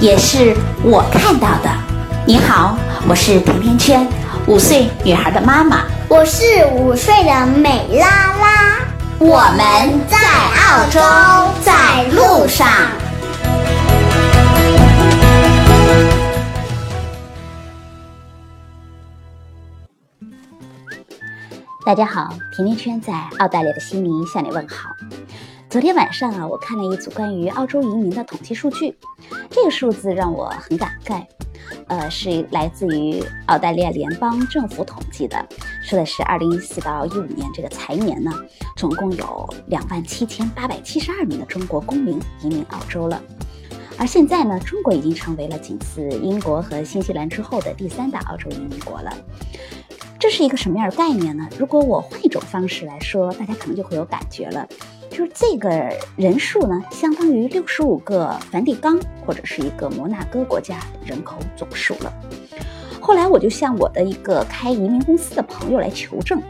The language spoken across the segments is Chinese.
也是我看到的。你好，我是甜甜圈，五岁女孩的妈妈。我是五岁的美拉拉。我们在澳洲，在路上。大家好，甜甜圈在澳大利亚的悉尼向你问好。昨天晚上啊，我看了一组关于澳洲移民的统计数据，这个数字让我很感慨。呃，是来自于澳大利亚联邦政府统计的，说的是二零一四到一五年这个财年呢，总共有两万七千八百七十二名的中国公民移民澳洲了。而现在呢，中国已经成为了仅次英国和新西兰之后的第三大澳洲移民国了。这是一个什么样的概念呢？如果我换一种方式来说，大家可能就会有感觉了，就是这个人数呢，相当于六十五个梵蒂冈或者是一个摩纳哥国家人口总数了。后来我就向我的一个开移民公司的朋友来求证，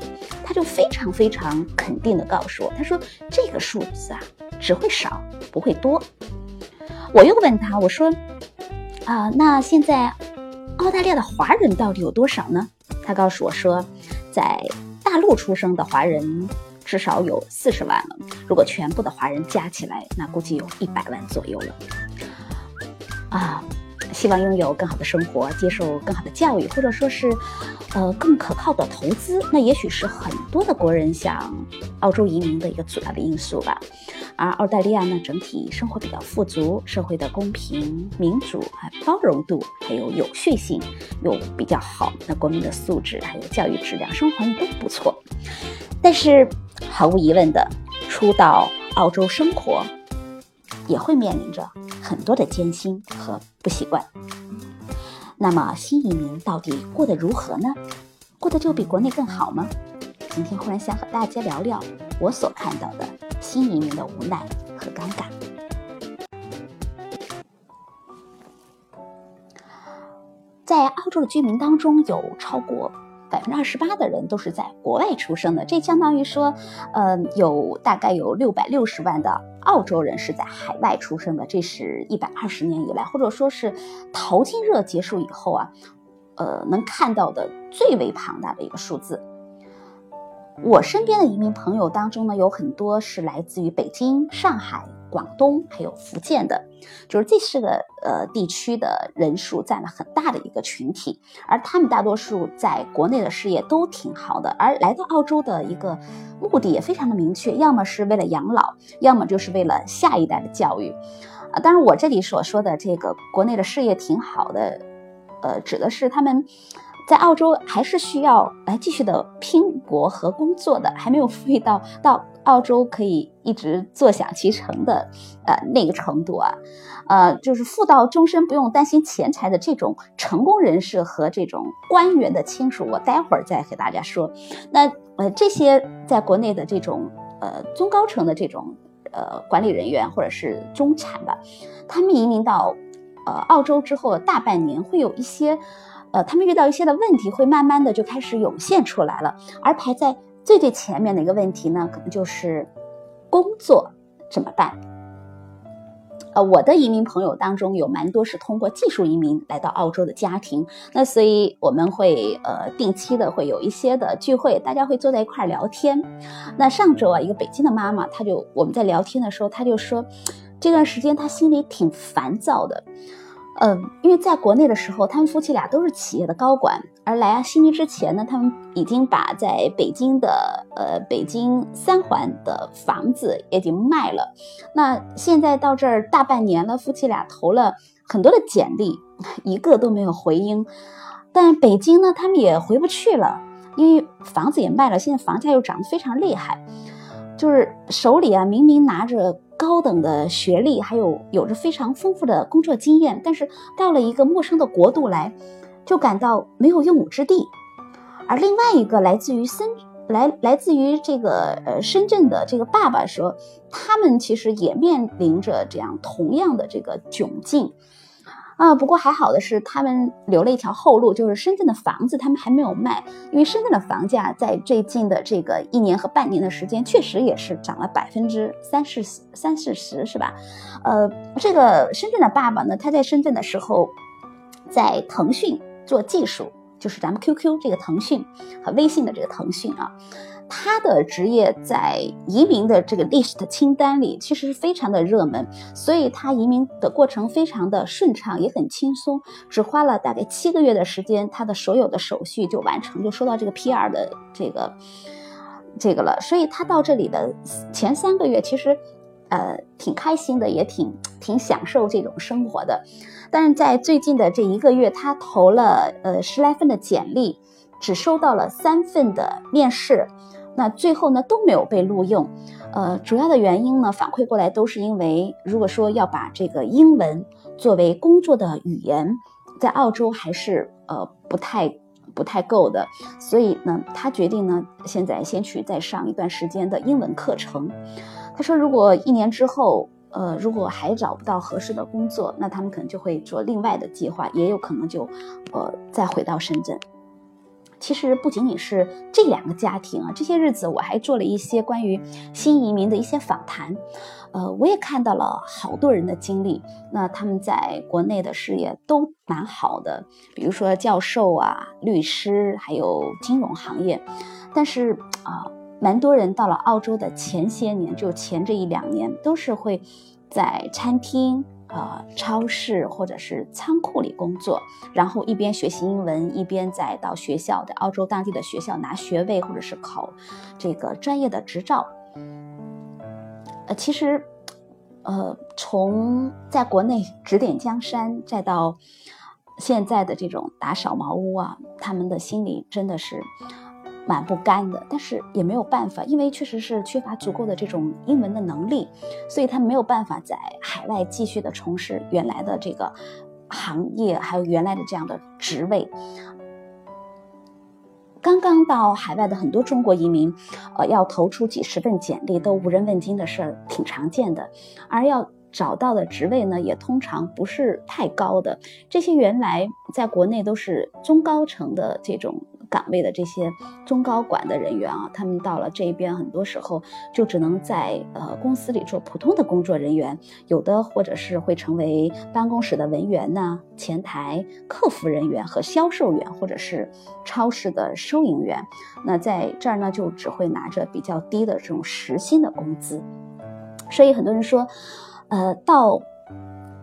他就非常非常肯定的告诉我，他说这个数字啊只会少不会多。我又问他，我说啊，那现在澳大利亚的华人到底有多少呢？他告诉我说，在大陆出生的华人至少有四十万了。如果全部的华人加起来，那估计有一百万左右了。啊，希望拥有更好的生活，接受更好的教育，或者说是，呃，更可靠的投资，那也许是很多的国人想澳洲移民的一个主要的因素吧。而澳大利亚呢，整体生活比较富足，社会的公平、民主、还包容度，还有有序性又比较好。那国民的素质还有教育质量、生活环境都不错。但是毫无疑问的，初到澳洲生活，也会面临着很多的艰辛和不习惯。那么新移民到底过得如何呢？过得就比国内更好吗？今天忽然想和大家聊聊我所看到的新移民的无奈和尴尬。在澳洲的居民当中，有超过百分之二十八的人都是在国外出生的，这相当于说，呃，有大概有六百六十万的澳洲人是在海外出生的，这是一百二十年以来，或者说是淘金热结束以后啊，呃，能看到的最为庞大的一个数字。我身边的移民朋友当中呢，有很多是来自于北京、上海、广东，还有福建的，就是这四个呃地区的人数占了很大的一个群体，而他们大多数在国内的事业都挺好的，而来到澳洲的一个目的也非常的明确，要么是为了养老，要么就是为了下一代的教育，啊，当然我这里所说的这个国内的事业挺好的，呃，指的是他们。在澳洲还是需要来继续的拼搏和工作的，还没有富裕到到澳洲可以一直坐享其成的，呃那个程度啊，呃就是富到终身不用担心钱财的这种成功人士和这种官员的亲属，我待会儿再给大家说。那呃这些在国内的这种呃中高层的这种呃管理人员或者是中产吧，他们移民到呃澳洲之后的大半年会有一些。他们遇到一些的问题，会慢慢的就开始涌现出来了。而排在最最前面的一个问题呢，可能就是工作怎么办？呃，我的移民朋友当中有蛮多是通过技术移民来到澳洲的家庭，那所以我们会呃定期的会有一些的聚会，大家会坐在一块聊天。那上周啊，一个北京的妈妈，她就我们在聊天的时候，她就说这段时间她心里挺烦躁的。嗯，因为在国内的时候，他们夫妻俩都是企业的高管，而来啊悉尼之前呢，他们已经把在北京的呃北京三环的房子已经卖了。那现在到这儿大半年了，夫妻俩投了很多的简历，一个都没有回音。但北京呢，他们也回不去了，因为房子也卖了，现在房价又涨得非常厉害，就是手里啊明明拿着。高等的学历，还有有着非常丰富的工作经验，但是到了一个陌生的国度来，就感到没有用武之地。而另外一个来自于深来来自于这个呃深圳的这个爸爸说，他们其实也面临着这样同样的这个窘境。啊，不过还好的是，他们留了一条后路，就是深圳的房子他们还没有卖，因为深圳的房价在最近的这个一年和半年的时间，确实也是涨了百分之三四十、三四十，是吧？呃，这个深圳的爸爸呢，他在深圳的时候，在腾讯做技术，就是咱们 QQ 这个腾讯和微信的这个腾讯啊。他的职业在移民的这个 list 清单里其实是非常的热门，所以他移民的过程非常的顺畅，也很轻松，只花了大概七个月的时间，他的所有的手续就完成，就收到这个 PR 的这个这个了。所以他到这里的前三个月其实，呃，挺开心的，也挺挺享受这种生活的。但是在最近的这一个月，他投了呃十来份的简历，只收到了三份的面试。那最后呢都没有被录用，呃，主要的原因呢反馈过来都是因为，如果说要把这个英文作为工作的语言，在澳洲还是呃不太不太够的，所以呢他决定呢现在先去再上一段时间的英文课程。他说如果一年之后，呃如果还找不到合适的工作，那他们可能就会做另外的计划，也有可能就呃再回到深圳。其实不仅仅是这两个家庭啊，这些日子我还做了一些关于新移民的一些访谈，呃，我也看到了好多人的经历。那他们在国内的事业都蛮好的，比如说教授啊、律师，还有金融行业。但是啊，蛮多人到了澳洲的前些年，就前这一两年，都是会在餐厅。呃，超市或者是仓库里工作，然后一边学习英文，一边再到学校的澳洲当地的学校拿学位，或者是考这个专业的执照。呃，其实，呃，从在国内指点江山，再到现在的这种打扫茅屋啊，他们的心里真的是。蛮不甘的，但是也没有办法，因为确实是缺乏足够的这种英文的能力，所以他没有办法在海外继续的从事原来的这个行业，还有原来的这样的职位。刚刚到海外的很多中国移民，呃，要投出几十份简历都无人问津的事儿挺常见的，而要找到的职位呢，也通常不是太高的。这些原来在国内都是中高层的这种。岗位的这些中高管的人员啊，他们到了这边，很多时候就只能在呃公司里做普通的工作人员，有的或者是会成为办公室的文员呐、前台客服人员和销售员，或者是超市的收银员。那在这儿呢，就只会拿着比较低的这种时薪的工资。所以很多人说，呃，到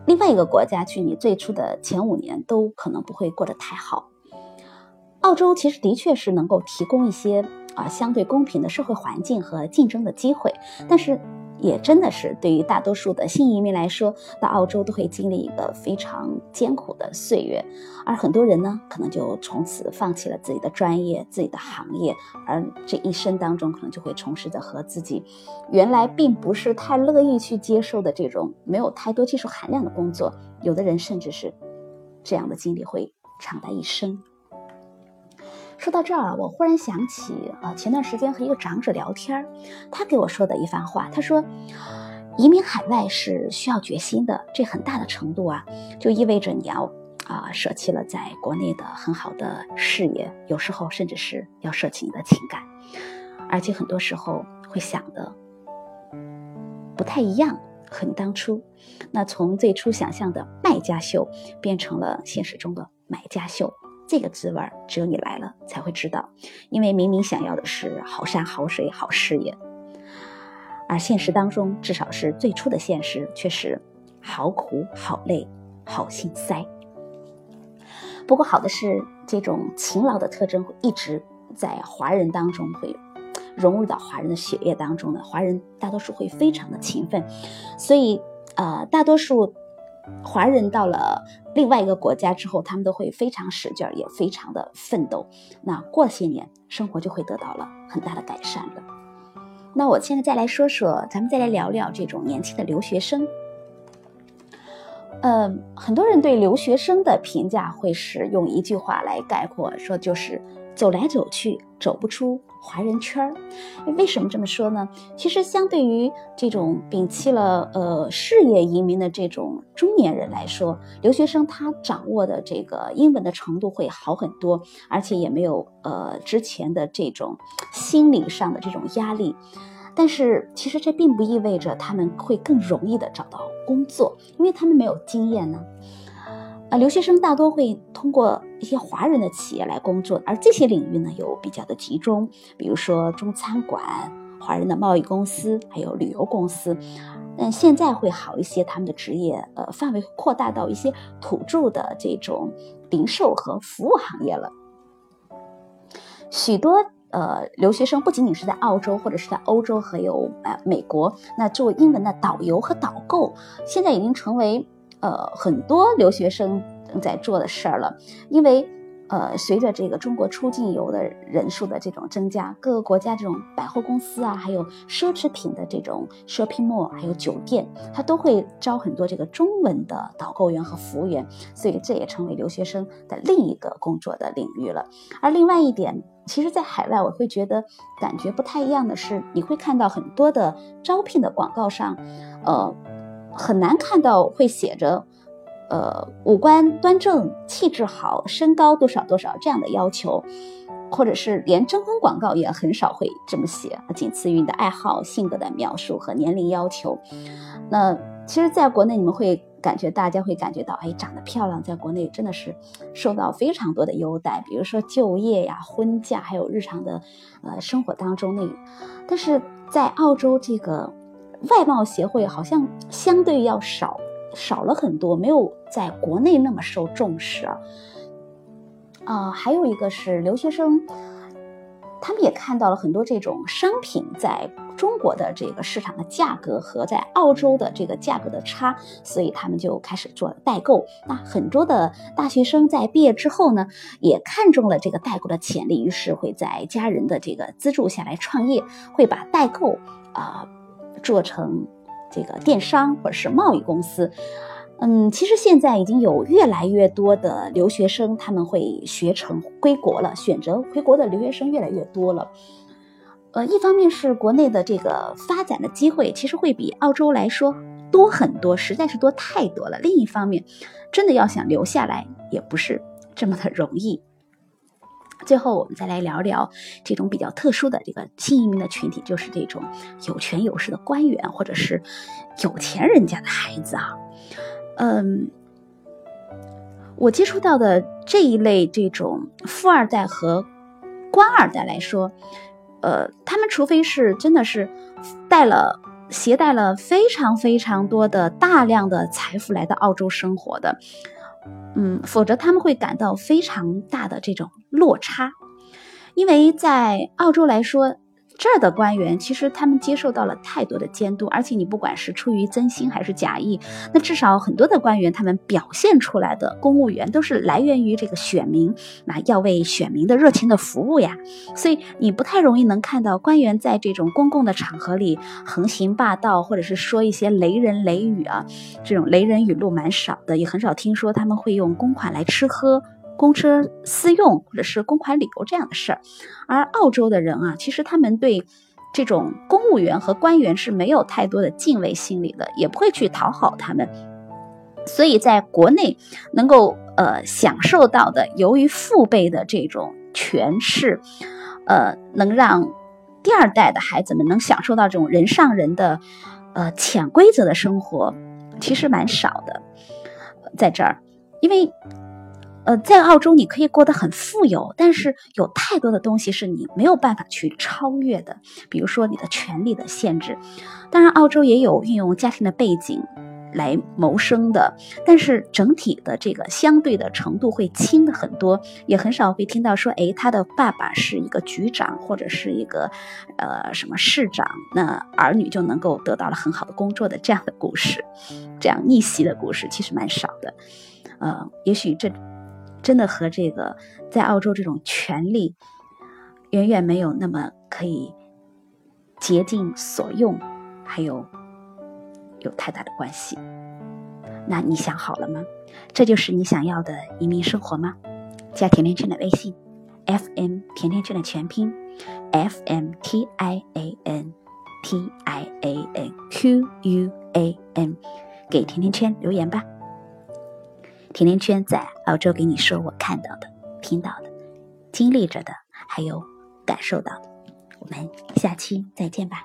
另外一个国家去，你最初的前五年都可能不会过得太好。澳洲其实的确是能够提供一些啊相对公平的社会环境和竞争的机会，但是也真的是对于大多数的新移民来说，到澳洲都会经历一个非常艰苦的岁月，而很多人呢，可能就从此放弃了自己的专业、自己的行业，而这一生当中可能就会从事着和自己原来并不是太乐意去接受的这种没有太多技术含量的工作，有的人甚至是这样的经历会长达一生。说到这儿，我忽然想起，呃，前段时间和一个长者聊天，他给我说的一番话。他说，移民海外是需要决心的，这很大的程度啊，就意味着你要啊舍弃了在国内的很好的事业，有时候甚至是要舍弃你的情感，而且很多时候会想的不太一样，和你当初那从最初想象的卖家秀变成了现实中的买家秀。这个滋味只有你来了才会知道，因为明明想要的是好山好水好事业，而现实当中，至少是最初的现实，却是好苦好累好心塞。不过好的是，这种勤劳的特征会一直在华人当中会融入到华人的血液当中的。华人大多数会非常的勤奋，所以呃，大多数。华人到了另外一个国家之后，他们都会非常使劲儿，也非常的奋斗。那过些年，生活就会得到了很大的改善了。那我现在再来说说，咱们再来聊聊这种年轻的留学生。呃，很多人对留学生的评价会是用一句话来概括，说就是走来走去，走不出华人圈儿。为什么这么说呢？其实相对于这种摒弃了呃事业移民的这种中年人来说，留学生他掌握的这个英文的程度会好很多，而且也没有呃之前的这种心理上的这种压力。但是其实这并不意味着他们会更容易的找到工作，因为他们没有经验呢。呃，留学生大多会通过一些华人的企业来工作，而这些领域呢有比较的集中，比如说中餐馆、华人的贸易公司，还有旅游公司。但现在会好一些，他们的职业呃范围扩大到一些土著的这种零售和服务行业了，许多。呃，留学生不仅仅是在澳洲，或者是在欧洲，还有呃美国。那做英文的导游和导购，现在已经成为呃很多留学生正在做的事儿了，因为。呃，随着这个中国出境游的人数的这种增加，各个国家这种百货公司啊，还有奢侈品的这种 shopping mall，还有酒店，它都会招很多这个中文的导购员和服务员，所以这也成为留学生的另一个工作的领域了。而另外一点，其实，在海外我会觉得感觉不太一样的是，你会看到很多的招聘的广告上，呃，很难看到会写着。呃，五官端正、气质好、身高多少多少这样的要求，或者是连征婚广告也很少会这么写，仅次于你的爱好、性格的描述和年龄要求。那其实，在国内你们会感觉，大家会感觉到，哎，长得漂亮，在国内真的是受到非常多的优待，比如说就业呀、婚嫁，还有日常的呃生活当中那。但是在澳洲，这个外贸协会好像相对要少。少了很多，没有在国内那么受重视啊。啊，还有一个是留学生，他们也看到了很多这种商品在中国的这个市场的价格和在澳洲的这个价格的差，所以他们就开始做代购。那很多的大学生在毕业之后呢，也看中了这个代购的潜力，于是会在家人的这个资助下来创业，会把代购啊做成。这个电商或者是贸易公司，嗯，其实现在已经有越来越多的留学生他们会学成归国了，选择回国的留学生越来越多了。呃，一方面是国内的这个发展的机会其实会比澳洲来说多很多，实在是多太多了。另一方面，真的要想留下来也不是这么的容易。最后，我们再来聊聊这种比较特殊的这个新移民的群体，就是这种有权有势的官员或者是有钱人家的孩子啊。嗯，我接触到的这一类这种富二代和官二代来说，呃，他们除非是真的是带了携带了非常非常多的大量的财富来到澳洲生活的。嗯，否则他们会感到非常大的这种落差，因为在澳洲来说。这儿的官员其实他们接受到了太多的监督，而且你不管是出于真心还是假意，那至少很多的官员他们表现出来的公务员都是来源于这个选民，那要为选民的热情的服务呀。所以你不太容易能看到官员在这种公共的场合里横行霸道，或者是说一些雷人雷语啊，这种雷人语录蛮少的，也很少听说他们会用公款来吃喝。公车私用或者是公款旅游这样的事儿，而澳洲的人啊，其实他们对这种公务员和官员是没有太多的敬畏心理的，也不会去讨好他们。所以在国内能够呃享受到的，由于父辈的这种权势，呃，能让第二代的孩子们能享受到这种人上人的呃潜规则的生活，其实蛮少的。在这儿，因为。呃，在澳洲你可以过得很富有，但是有太多的东西是你没有办法去超越的，比如说你的权利的限制。当然，澳洲也有运用家庭的背景来谋生的，但是整体的这个相对的程度会轻的很多，也很少会听到说，哎，他的爸爸是一个局长或者是一个呃什么市长，那儿女就能够得到了很好的工作的这样的故事，这样逆袭的故事其实蛮少的。呃，也许这。真的和这个在澳洲这种权利远远没有那么可以竭尽所用，还有有太大的关系。那你想好了吗？这就是你想要的移民生活吗？加甜甜圈的微信，FM 甜甜圈的全拼，FM T I A N T I A N Q U A N，给甜甜圈留言吧。甜甜圈在澳洲给你说我看到的、听到的、经历着的，还有感受到的。我们下期再见吧。